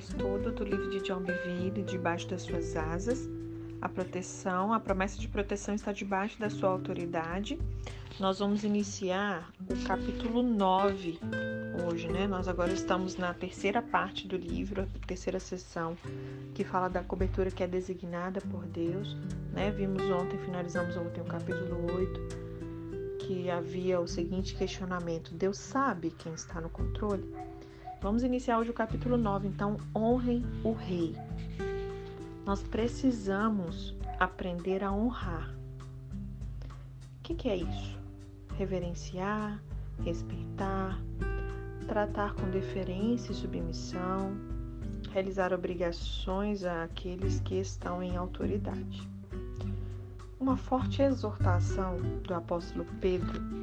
estudo do livro de John Bevere, Debaixo das Suas Asas. A proteção, a promessa de proteção está debaixo da sua autoridade. Nós vamos iniciar o capítulo 9 hoje, né? Nós agora estamos na terceira parte do livro, a terceira sessão, que fala da cobertura que é designada por Deus, né? Vimos ontem, finalizamos ontem o capítulo 8, que havia o seguinte questionamento: Deus sabe quem está no controle? Vamos iniciar hoje o capítulo 9, então, honrem o rei. Nós precisamos aprender a honrar. O que, que é isso? Reverenciar, respeitar, tratar com deferência e submissão, realizar obrigações àqueles que estão em autoridade. Uma forte exortação do apóstolo Pedro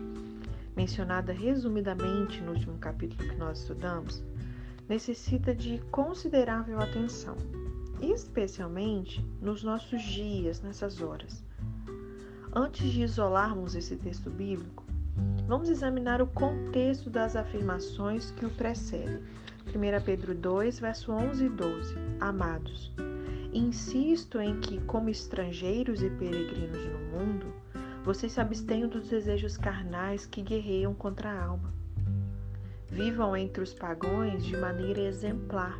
mencionada resumidamente no último capítulo que nós estudamos, necessita de considerável atenção, especialmente nos nossos dias, nessas horas. Antes de isolarmos esse texto bíblico, vamos examinar o contexto das afirmações que o precedem. 1 Pedro 2, verso 11 e 12. Amados, insisto em que, como estrangeiros e peregrinos no mundo, vocês se abstenham dos desejos carnais que guerreiam contra a alma. Vivam entre os pagões de maneira exemplar,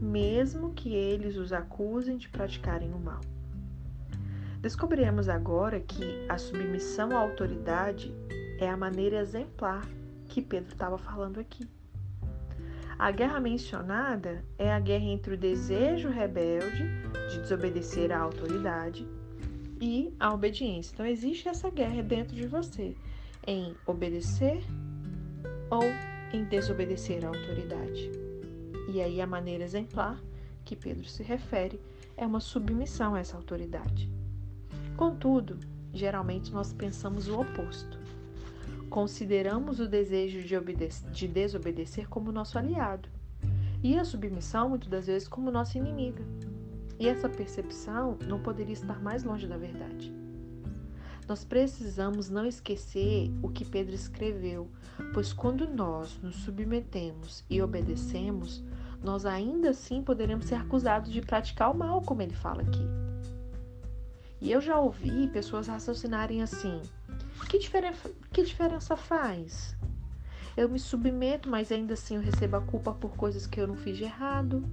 mesmo que eles os acusem de praticarem o mal. Descobriremos agora que a submissão à autoridade é a maneira exemplar que Pedro estava falando aqui. A guerra mencionada é a guerra entre o desejo rebelde de desobedecer à autoridade e a obediência. Então, existe essa guerra dentro de você em obedecer ou em desobedecer à autoridade. E aí, a maneira exemplar que Pedro se refere é uma submissão a essa autoridade. Contudo, geralmente nós pensamos o oposto. Consideramos o desejo de, de desobedecer como nosso aliado e a submissão, muitas das vezes, como nossa inimiga. E essa percepção não poderia estar mais longe da verdade. Nós precisamos não esquecer o que Pedro escreveu, pois quando nós nos submetemos e obedecemos, nós ainda assim poderemos ser acusados de praticar o mal, como ele fala aqui. E eu já ouvi pessoas raciocinarem assim: que diferença, que diferença faz? Eu me submeto, mas ainda assim eu recebo a culpa por coisas que eu não fiz de errado.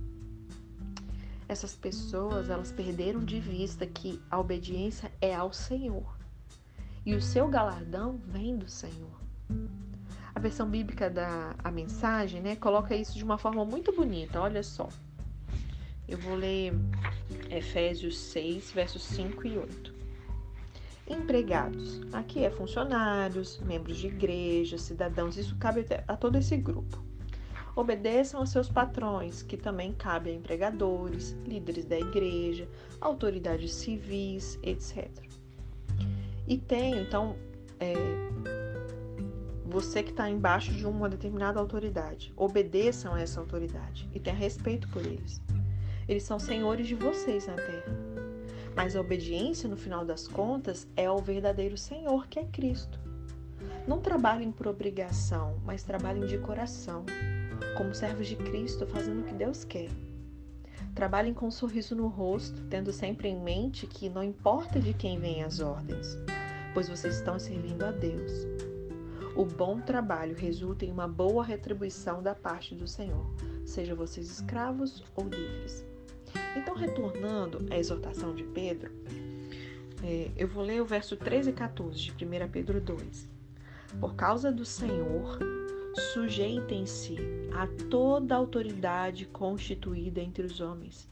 Essas pessoas, elas perderam de vista que a obediência é ao Senhor. E o seu galardão vem do Senhor. A versão bíblica da a mensagem, né, coloca isso de uma forma muito bonita. Olha só. Eu vou ler Efésios 6, versos 5 e 8. Empregados. Aqui é funcionários, membros de igreja, cidadãos, isso cabe a todo esse grupo. Obedeçam aos seus patrões, que também cabem a empregadores, líderes da igreja, autoridades civis, etc. E tem, então, é, você que está embaixo de uma determinada autoridade, obedeçam a essa autoridade e tenha respeito por eles. Eles são senhores de vocês na terra. Mas a obediência, no final das contas, é ao verdadeiro Senhor, que é Cristo. Não trabalhem por obrigação, mas trabalhem de coração como servos de Cristo, fazendo o que Deus quer. Trabalhem com um sorriso no rosto, tendo sempre em mente que não importa de quem vêm as ordens, pois vocês estão servindo a Deus. O bom trabalho resulta em uma boa retribuição da parte do Senhor, seja vocês escravos ou livres. Então, retornando à exortação de Pedro, é, eu vou ler o verso 13 e 14 de 1 Pedro 2. Por causa do Senhor, sujeitem-se a toda autoridade constituída entre os homens,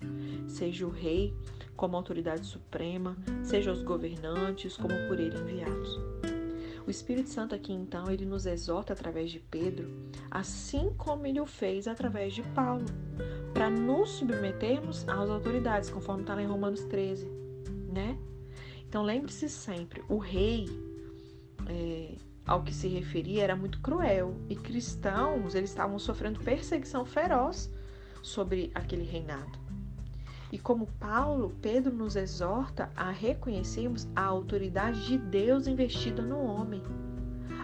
seja o rei como autoridade suprema, seja os governantes como por ele enviados. O Espírito Santo aqui então ele nos exorta através de Pedro, assim como ele o fez através de Paulo, para nos submetermos às autoridades, conforme está lá em Romanos 13, né? Então lembre-se sempre, o rei é, ao que se referia era muito cruel e cristãos eles estavam sofrendo perseguição feroz sobre aquele reinado. E como Paulo, Pedro nos exorta a reconhecermos a autoridade de Deus investida no homem,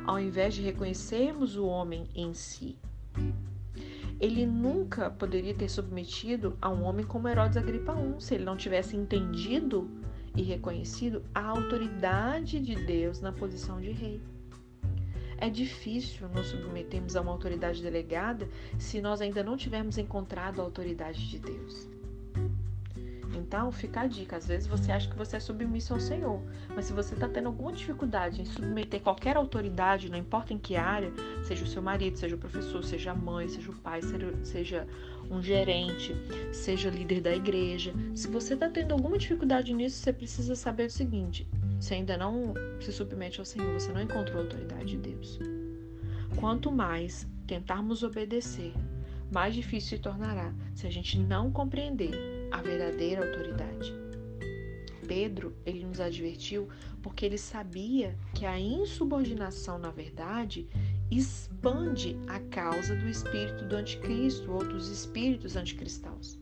ao invés de reconhecermos o homem em si. ele nunca poderia ter submetido a um homem como Herodes Agripa I se ele não tivesse entendido e reconhecido a autoridade de Deus na posição de rei. É difícil nos submetermos a uma autoridade delegada se nós ainda não tivermos encontrado a autoridade de Deus. Então, fica a dica. Às vezes você acha que você é submisso ao Senhor, mas se você está tendo alguma dificuldade em submeter qualquer autoridade, não importa em que área, seja o seu marido, seja o professor, seja a mãe, seja o pai, seja um gerente, seja líder da igreja, se você está tendo alguma dificuldade nisso, você precisa saber o seguinte: você ainda não se submete ao Senhor, você não encontrou a autoridade de Deus. Quanto mais tentarmos obedecer, mais difícil se tornará se a gente não compreender a verdadeira autoridade. Pedro, ele nos advertiu porque ele sabia que a insubordinação, na verdade, expande a causa do espírito do anticristo ou dos espíritos anticristãos.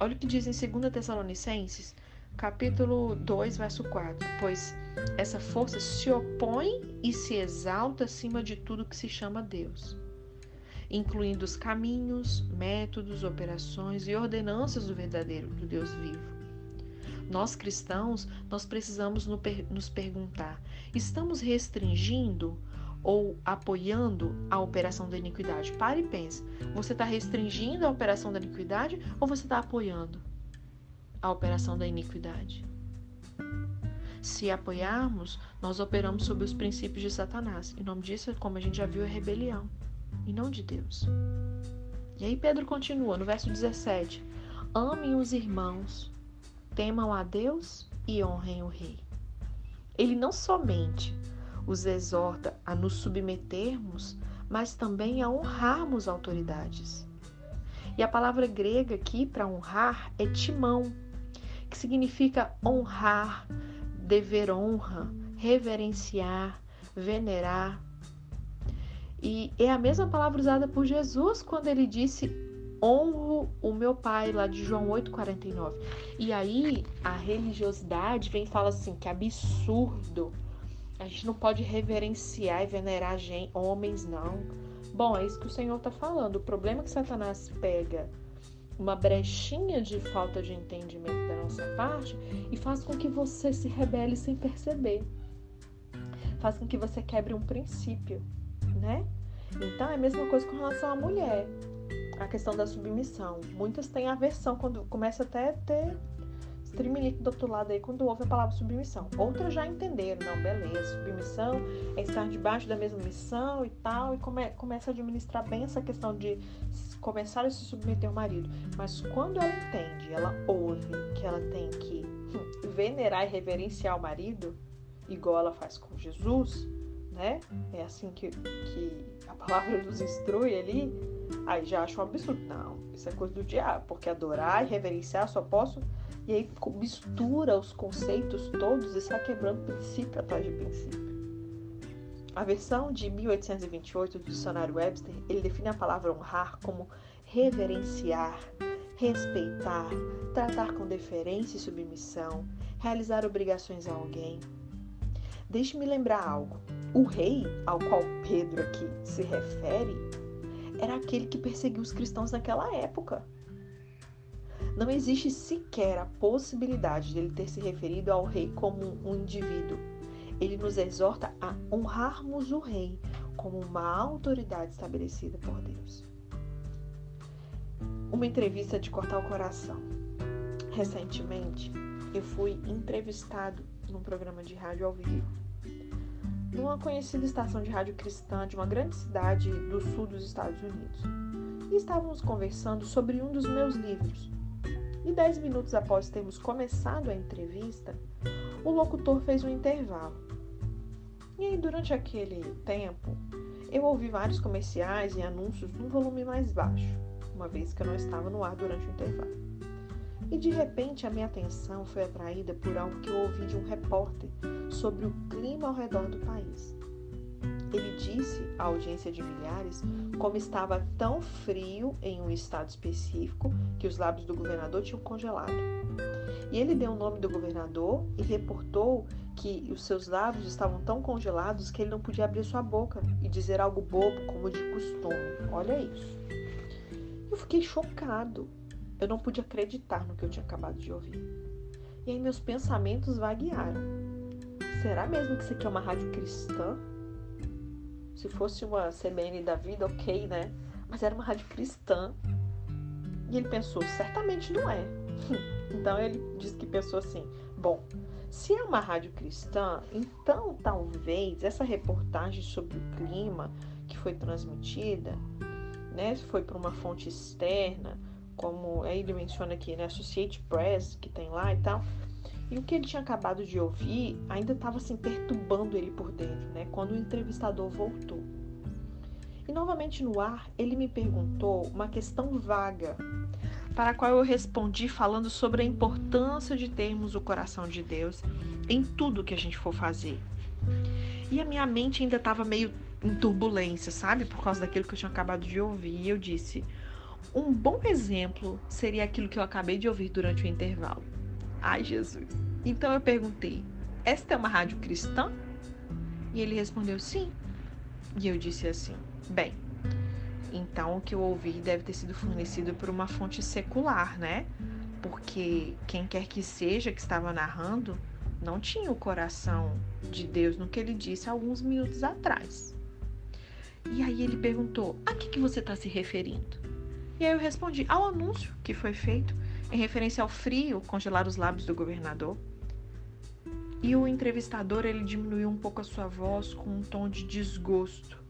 Olha o que diz em 2 Tessalonicenses, capítulo 2, verso 4. Pois essa força se opõe e se exalta acima de tudo que se chama Deus incluindo os caminhos, métodos, operações e ordenanças do verdadeiro, do Deus vivo. Nós cristãos, nós precisamos nos perguntar: estamos restringindo ou apoiando a operação da iniquidade? Pare e pense. Você está restringindo a operação da iniquidade ou você está apoiando a operação da iniquidade? Se apoiarmos, nós operamos sob os princípios de Satanás. Em nome disso, como a gente já viu, é rebelião e não de Deus. E aí Pedro continua no verso 17: Amem os irmãos, temam a Deus e honrem o rei. Ele não somente os exorta a nos submetermos, mas também a honrarmos autoridades. E a palavra grega aqui para honrar é timão, que significa honrar, dever honra, reverenciar, venerar, e é a mesma palavra usada por Jesus quando ele disse: honro o meu pai, lá de João 8,49. E aí a religiosidade vem e fala assim: que absurdo. A gente não pode reverenciar e venerar gente, homens, não. Bom, é isso que o Senhor está falando. O problema é que Satanás pega uma brechinha de falta de entendimento da nossa parte e faz com que você se rebele sem perceber. Faz com que você quebre um princípio né? Então é a mesma coisa com relação à mulher, a questão da submissão. Muitas têm aversão quando começa até a ter streaming do outro lado aí quando ouve a palavra submissão. Outras já entenderam, não, beleza, submissão é estar debaixo da mesma missão e tal, e come, começa a administrar bem essa questão de começar a se submeter ao marido. Mas quando ela entende, ela ouve que ela tem que venerar e reverenciar o marido, igual ela faz com Jesus, né? É assim que, que a palavra nos instrui ali. Aí já acho um absurdo. Não, isso é coisa do diabo, porque adorar e reverenciar só posso. E aí mistura os conceitos todos e está quebrando princípio atrás de princípio. A versão de 1828 do dicionário Webster, ele define a palavra honrar como reverenciar, respeitar, tratar com deferência e submissão, realizar obrigações a alguém, Deixe-me lembrar algo. O rei ao qual Pedro aqui se refere era aquele que perseguiu os cristãos naquela época. Não existe sequer a possibilidade dele ter se referido ao rei como um indivíduo. Ele nos exorta a honrarmos o rei como uma autoridade estabelecida por Deus. Uma entrevista de cortar o coração. Recentemente, eu fui entrevistado num programa de rádio ao vivo numa conhecida estação de rádio cristã de uma grande cidade do sul dos Estados Unidos. E estávamos conversando sobre um dos meus livros. E dez minutos após termos começado a entrevista, o locutor fez um intervalo. E aí, durante aquele tempo, eu ouvi vários comerciais e anúncios num volume mais baixo, uma vez que eu não estava no ar durante o intervalo. E de repente a minha atenção foi atraída por algo que eu ouvi de um repórter sobre o clima ao redor do país. Ele disse à audiência de milhares como estava tão frio em um estado específico que os lábios do governador tinham congelado. E ele deu o nome do governador e reportou que os seus lábios estavam tão congelados que ele não podia abrir sua boca e dizer algo bobo como de costume. Olha isso. Eu fiquei chocado. Eu não pude acreditar no que eu tinha acabado de ouvir. E aí meus pensamentos vaguearam. Será mesmo que isso aqui é uma rádio cristã? Se fosse uma CBN da vida, ok, né? Mas era uma rádio cristã. E ele pensou, certamente não é. então ele disse que pensou assim: bom, se é uma rádio cristã, então talvez essa reportagem sobre o clima que foi transmitida, né, foi para uma fonte externa, como ele menciona aqui, né, Associated Press, que tem lá e tal. E o que ele tinha acabado de ouvir ainda estava assim perturbando ele por dentro, né, quando o entrevistador voltou. E novamente no ar, ele me perguntou uma questão vaga, para a qual eu respondi falando sobre a importância de termos o coração de Deus em tudo que a gente for fazer. E a minha mente ainda estava meio em turbulência, sabe? Por causa daquilo que eu tinha acabado de ouvir. E eu disse: um bom exemplo seria aquilo que eu acabei de ouvir durante o intervalo. Ai, Jesus. Então eu perguntei: esta é uma rádio cristã? E ele respondeu: sim. E eu disse assim: bem, então o que eu ouvi deve ter sido fornecido por uma fonte secular, né? Porque quem quer que seja que estava narrando não tinha o coração de Deus no que ele disse alguns minutos atrás. E aí ele perguntou: a que, que você está se referindo? E aí eu respondi: ao anúncio que foi feito em referência ao frio congelar os lábios do governador. E o entrevistador ele diminuiu um pouco a sua voz com um tom de desgosto.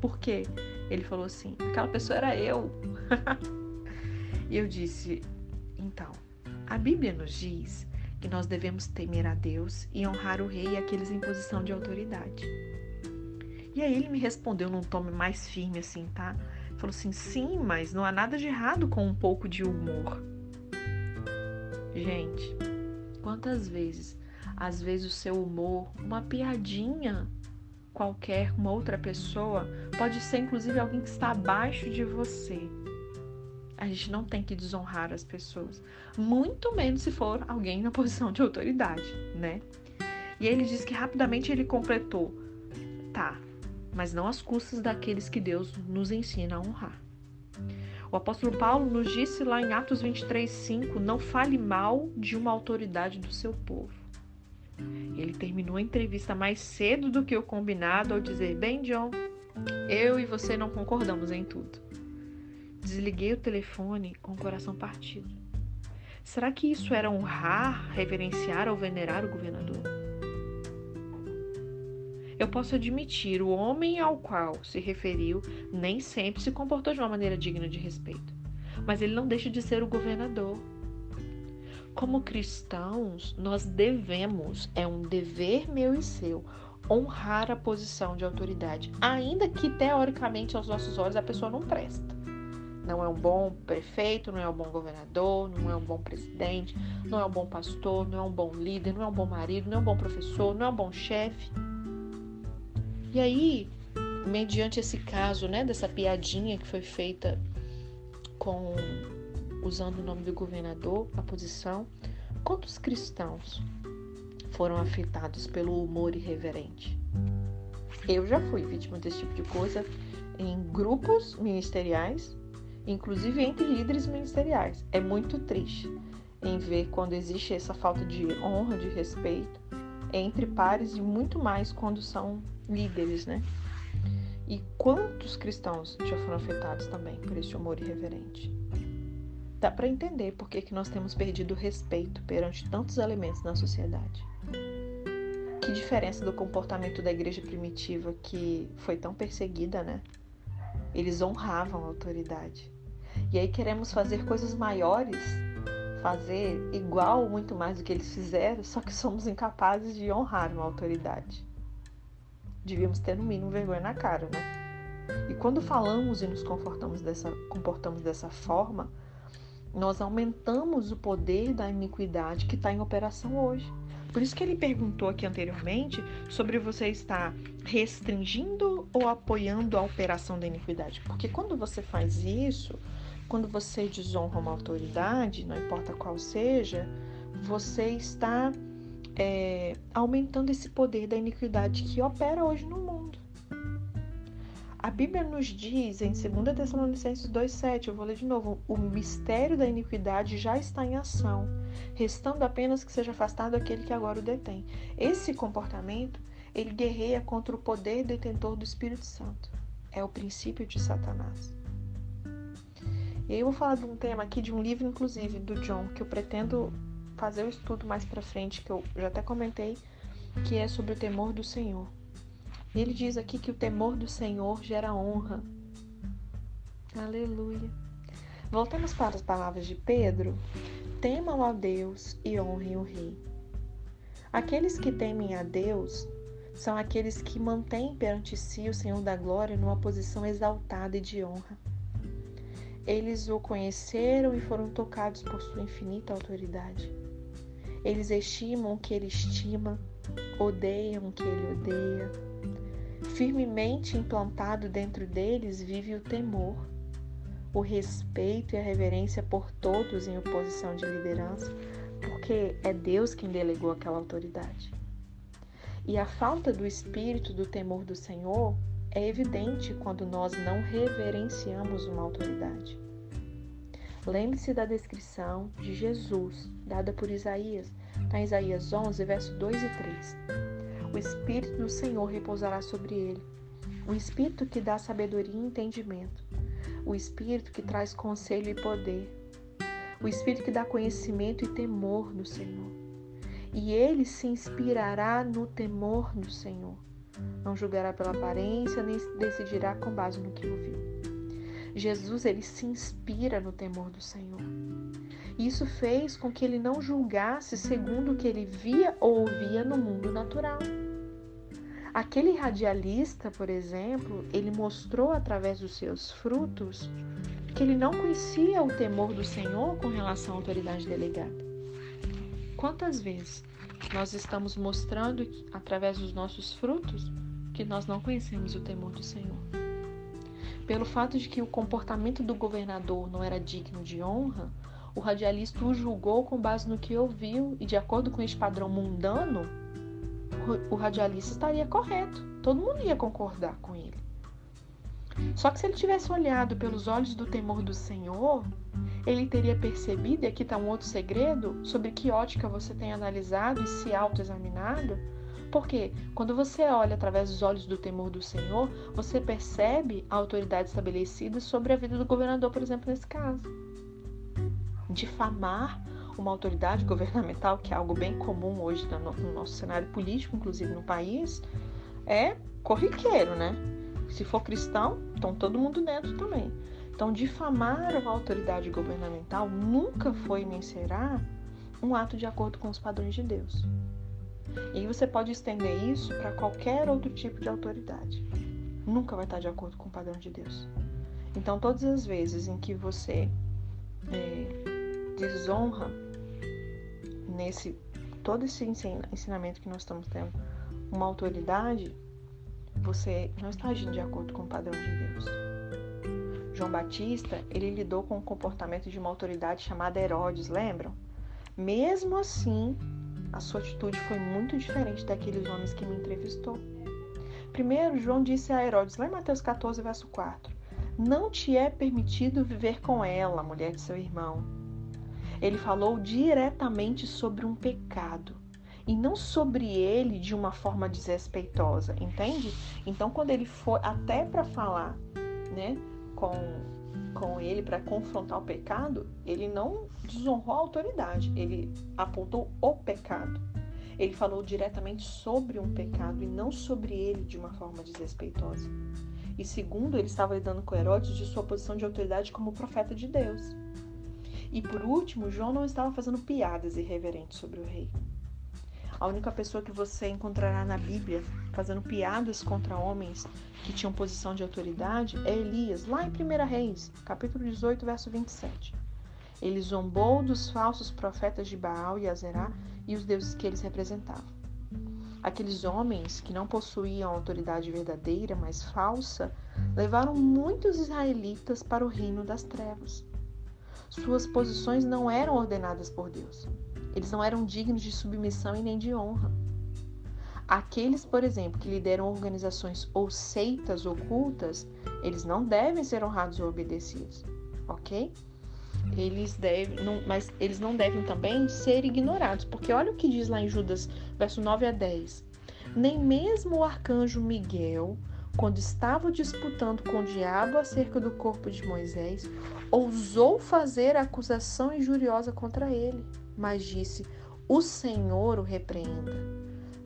Por quê? Ele falou assim: aquela pessoa era eu. e eu disse: então, a Bíblia nos diz que nós devemos temer a Deus e honrar o rei e aqueles em posição de autoridade. E aí ele me respondeu num tom mais firme assim, tá? Falou assim: sim, mas não há nada de errado com um pouco de humor. Gente, quantas vezes, às vezes o seu humor, uma piadinha qualquer, uma outra pessoa, pode ser inclusive alguém que está abaixo de você. A gente não tem que desonrar as pessoas, muito menos se for alguém na posição de autoridade, né? E ele diz que rapidamente ele completou: tá, mas não às custas daqueles que Deus nos ensina a honrar. O apóstolo Paulo nos disse lá em Atos 23:5, não fale mal de uma autoridade do seu povo. Ele terminou a entrevista mais cedo do que o combinado ao dizer: Bem, John, eu e você não concordamos em tudo. Desliguei o telefone com o coração partido. Será que isso era honrar, reverenciar ou venerar o governador? Eu posso admitir, o homem ao qual se referiu nem sempre se comportou de uma maneira digna de respeito, mas ele não deixa de ser o governador. Como cristãos, nós devemos, é um dever meu e seu, honrar a posição de autoridade, ainda que teoricamente aos nossos olhos a pessoa não presta. Não é um bom prefeito, não é um bom governador, não é um bom presidente, não é um bom pastor, não é um bom líder, não é um bom marido, não é um bom professor, não é um bom chefe. E aí, mediante esse caso, né, dessa piadinha que foi feita com usando o nome do governador, a posição, quantos cristãos foram afetados pelo humor irreverente? Eu já fui vítima desse tipo de coisa em grupos ministeriais, inclusive entre líderes ministeriais. É muito triste em ver quando existe essa falta de honra, de respeito entre pares e muito mais quando são líderes, né? E quantos cristãos já foram afetados também por esse humor irreverente? Dá para entender por que, que nós temos perdido o respeito perante tantos elementos na sociedade. Que diferença do comportamento da igreja primitiva que foi tão perseguida, né? Eles honravam a autoridade. E aí queremos fazer coisas maiores, fazer igual ou muito mais do que eles fizeram, só que somos incapazes de honrar uma autoridade. Devíamos ter no mínimo vergonha na cara, né? E quando falamos e nos comportamos dessa, comportamos dessa forma, nós aumentamos o poder da iniquidade que está em operação hoje. Por isso que ele perguntou aqui anteriormente sobre você estar restringindo ou apoiando a operação da iniquidade. Porque quando você faz isso, quando você desonra uma autoridade, não importa qual seja, você está é, aumentando esse poder da iniquidade que opera hoje no mundo. A Bíblia nos diz em 2 Tessalonicenses 2,7, eu vou ler de novo: o mistério da iniquidade já está em ação, restando apenas que seja afastado aquele que agora o detém. Esse comportamento, ele guerreia contra o poder detentor do Espírito Santo. É o princípio de Satanás. E aí eu vou falar de um tema aqui, de um livro, inclusive, do John, que eu pretendo fazer o estudo mais para frente, que eu já até comentei, que é sobre o temor do Senhor. Ele diz aqui que o temor do Senhor gera honra. Aleluia. Voltemos para as palavras de Pedro. Temam a Deus e honrem o Rei. Aqueles que temem a Deus são aqueles que mantêm perante si o Senhor da Glória numa posição exaltada e de honra. Eles o conheceram e foram tocados por sua infinita autoridade. Eles estimam o que ele estima, odeiam o que ele odeia Firmemente implantado dentro deles vive o temor, o respeito e a reverência por todos em oposição de liderança, porque é Deus quem delegou aquela autoridade. E a falta do espírito do temor do Senhor é evidente quando nós não reverenciamos uma autoridade. Lembre-se da descrição de Jesus, dada por Isaías, em Isaías 11, verso 2 e 3 o Espírito do Senhor repousará sobre ele. O Espírito que dá sabedoria e entendimento. O Espírito que traz conselho e poder. O Espírito que dá conhecimento e temor no Senhor. E ele se inspirará no temor do Senhor. Não julgará pela aparência, nem decidirá com base no que ouviu. Jesus ele se inspira no temor do Senhor. Isso fez com que ele não julgasse segundo o que ele via ou ouvia no mundo natural. Aquele radialista, por exemplo, ele mostrou através dos seus frutos que ele não conhecia o temor do Senhor com relação à autoridade delegada. Quantas vezes nós estamos mostrando através dos nossos frutos que nós não conhecemos o temor do Senhor? Pelo fato de que o comportamento do governador não era digno de honra, o radialista o julgou com base no que ouviu e, de acordo com esse padrão mundano, o radialista estaria correto. Todo mundo ia concordar com ele. Só que se ele tivesse olhado pelos olhos do temor do Senhor, ele teria percebido, e aqui está um outro segredo, sobre que ótica você tem analisado e se autoexaminado. Porque quando você olha através dos olhos do temor do Senhor, você percebe a autoridade estabelecida sobre a vida do governador, por exemplo, nesse caso. Difamar uma autoridade governamental, que é algo bem comum hoje no nosso cenário político, inclusive no país, é corriqueiro, né? Se for cristão, então todo mundo dentro também. Então, difamar uma autoridade governamental nunca foi nem será um ato de acordo com os padrões de Deus. E você pode estender isso para qualquer outro tipo de autoridade. Nunca vai estar de acordo com o padrão de Deus. Então, todas as vezes em que você é, desonra nesse todo esse ensinamento que nós estamos tendo, uma autoridade, você não está agindo de acordo com o padrão de Deus. João Batista, ele lidou com o comportamento de uma autoridade chamada Herodes, lembram? Mesmo assim, a sua atitude foi muito diferente daqueles homens que me entrevistou. Primeiro, João disse a Herodes, lá em Mateus 14, verso 4, Não te é permitido viver com ela, mulher de seu irmão ele falou diretamente sobre um pecado e não sobre ele de uma forma desrespeitosa, entende? Então, quando ele foi até para falar, né, com, com ele para confrontar o pecado, ele não desonrou a autoridade, ele apontou o pecado. Ele falou diretamente sobre um pecado e não sobre ele de uma forma desrespeitosa. E segundo, ele estava lidando com Herodes de sua posição de autoridade como profeta de Deus. E por último, João não estava fazendo piadas irreverentes sobre o rei. A única pessoa que você encontrará na Bíblia fazendo piadas contra homens que tinham posição de autoridade é Elias, lá em 1 Reis, capítulo 18, verso 27. Ele zombou dos falsos profetas de Baal e Azerá e os deuses que eles representavam. Aqueles homens que não possuíam autoridade verdadeira, mas falsa, levaram muitos israelitas para o reino das trevas. Suas posições não eram ordenadas por Deus. Eles não eram dignos de submissão e nem de honra. Aqueles, por exemplo, que lideram organizações ou seitas ocultas, eles não devem ser honrados ou obedecidos, ok? Eles devem, não, mas eles não devem também ser ignorados, porque olha o que diz lá em Judas, verso 9 a 10. Nem mesmo o arcanjo Miguel, quando estava disputando com o diabo acerca do corpo de Moisés, ousou fazer acusação injuriosa contra ele, mas disse: O Senhor o repreenda.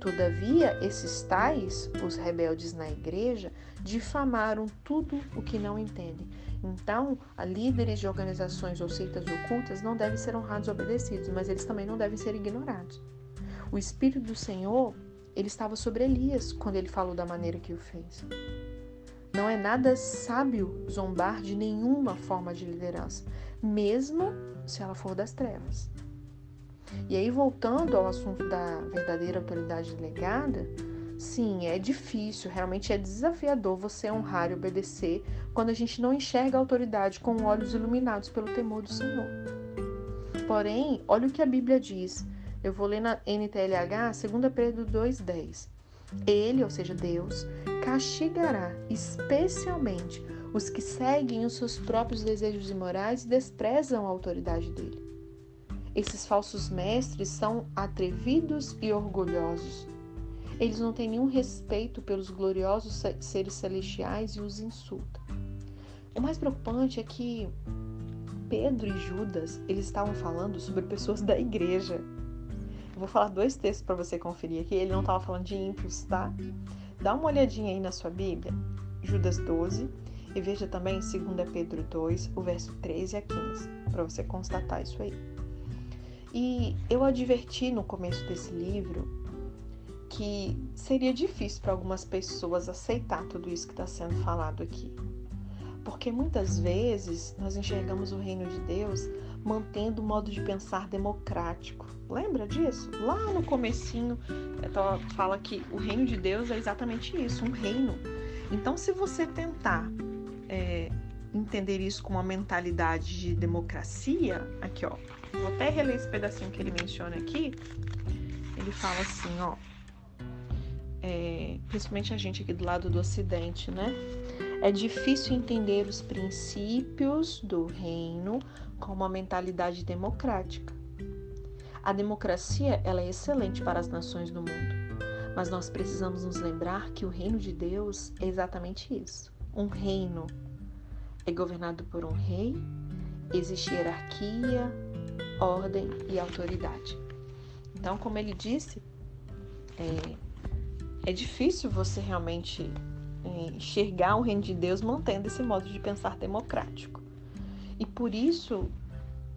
Todavia, esses tais, os rebeldes na igreja, difamaram tudo o que não entendem. Então, líderes de organizações ou seitas ocultas não devem ser honrados e obedecidos, mas eles também não devem ser ignorados. O Espírito do Senhor, ele estava sobre Elias quando ele falou da maneira que o fez. Não é nada sábio zombar de nenhuma forma de liderança, mesmo se ela for das trevas. E aí, voltando ao assunto da verdadeira autoridade delegada, sim, é difícil, realmente é desafiador você honrar e obedecer quando a gente não enxerga a autoridade com olhos iluminados pelo temor do Senhor. Porém, olha o que a Bíblia diz. Eu vou ler na NTLH, 2 Pedro 2,10. Ele, ou seja, Deus, castigará especialmente os que seguem os seus próprios desejos imorais e desprezam a autoridade dele. Esses falsos mestres são atrevidos e orgulhosos. Eles não têm nenhum respeito pelos gloriosos seres celestiais e os insultam. O mais preocupante é que Pedro e Judas, eles estavam falando sobre pessoas da igreja. Eu vou falar dois textos para você conferir aqui. Ele não estava falando de ímpios, tá? Dá uma olhadinha aí na sua Bíblia, Judas 12, e veja também 2 Pedro 2, o verso 13 a 15, para você constatar isso aí. E eu adverti no começo desse livro que seria difícil para algumas pessoas aceitar tudo isso que está sendo falado aqui. Porque muitas vezes nós enxergamos o reino de Deus mantendo o modo de pensar democrático. Lembra disso? Lá no comecinho fala que o reino de Deus é exatamente isso, um reino. Então, se você tentar é, entender isso com uma mentalidade de democracia, aqui ó, Vou até reler esse pedacinho que ele menciona aqui. Ele fala assim, ó. É, principalmente a gente aqui do lado do Ocidente, né? É difícil entender os princípios do reino com uma mentalidade democrática. A democracia ela é excelente para as nações do mundo, mas nós precisamos nos lembrar que o reino de Deus é exatamente isso. Um reino é governado por um rei, existe hierarquia, ordem e autoridade. Então, como ele disse, é, é difícil você realmente é, enxergar o reino de Deus mantendo esse modo de pensar democrático. E por isso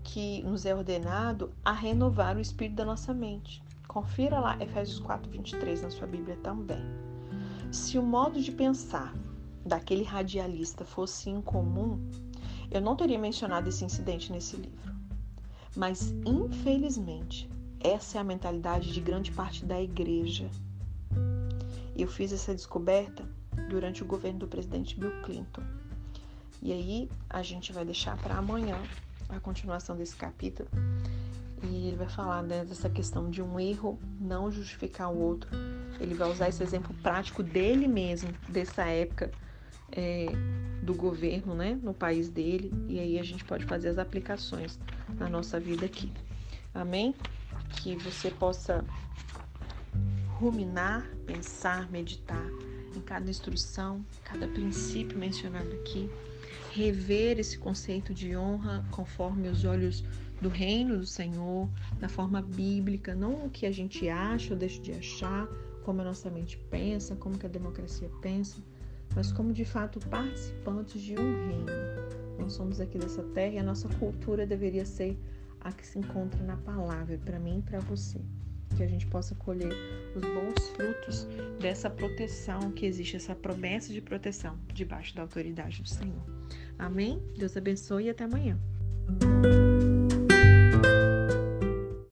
que nos é ordenado a renovar o espírito da nossa mente. Confira lá Efésios 4, 23 na sua Bíblia também. Se o modo de pensar daquele radialista fosse incomum, eu não teria mencionado esse incidente nesse livro. Mas, infelizmente, essa é a mentalidade de grande parte da igreja. Eu fiz essa descoberta durante o governo do presidente Bill Clinton. E aí a gente vai deixar para amanhã a continuação desse capítulo. E ele vai falar né, dessa questão de um erro não justificar o outro. Ele vai usar esse exemplo prático dele mesmo, dessa época é, do governo, né, no país dele, e aí a gente pode fazer as aplicações na nossa vida aqui. Amém? Que você possa ruminar, pensar, meditar em cada instrução, cada princípio mencionado aqui, rever esse conceito de honra conforme os olhos do reino do Senhor, da forma bíblica, não o que a gente acha ou deixa de achar, como a nossa mente pensa, como que a democracia pensa, mas como de fato participantes de um reino. Nós somos aqui dessa terra e a nossa cultura deveria ser a que se encontra na palavra, para mim e para você. Que a gente possa colher os bons frutos dessa proteção que existe, essa promessa de proteção debaixo da autoridade do Senhor. Amém? Deus abençoe e até amanhã.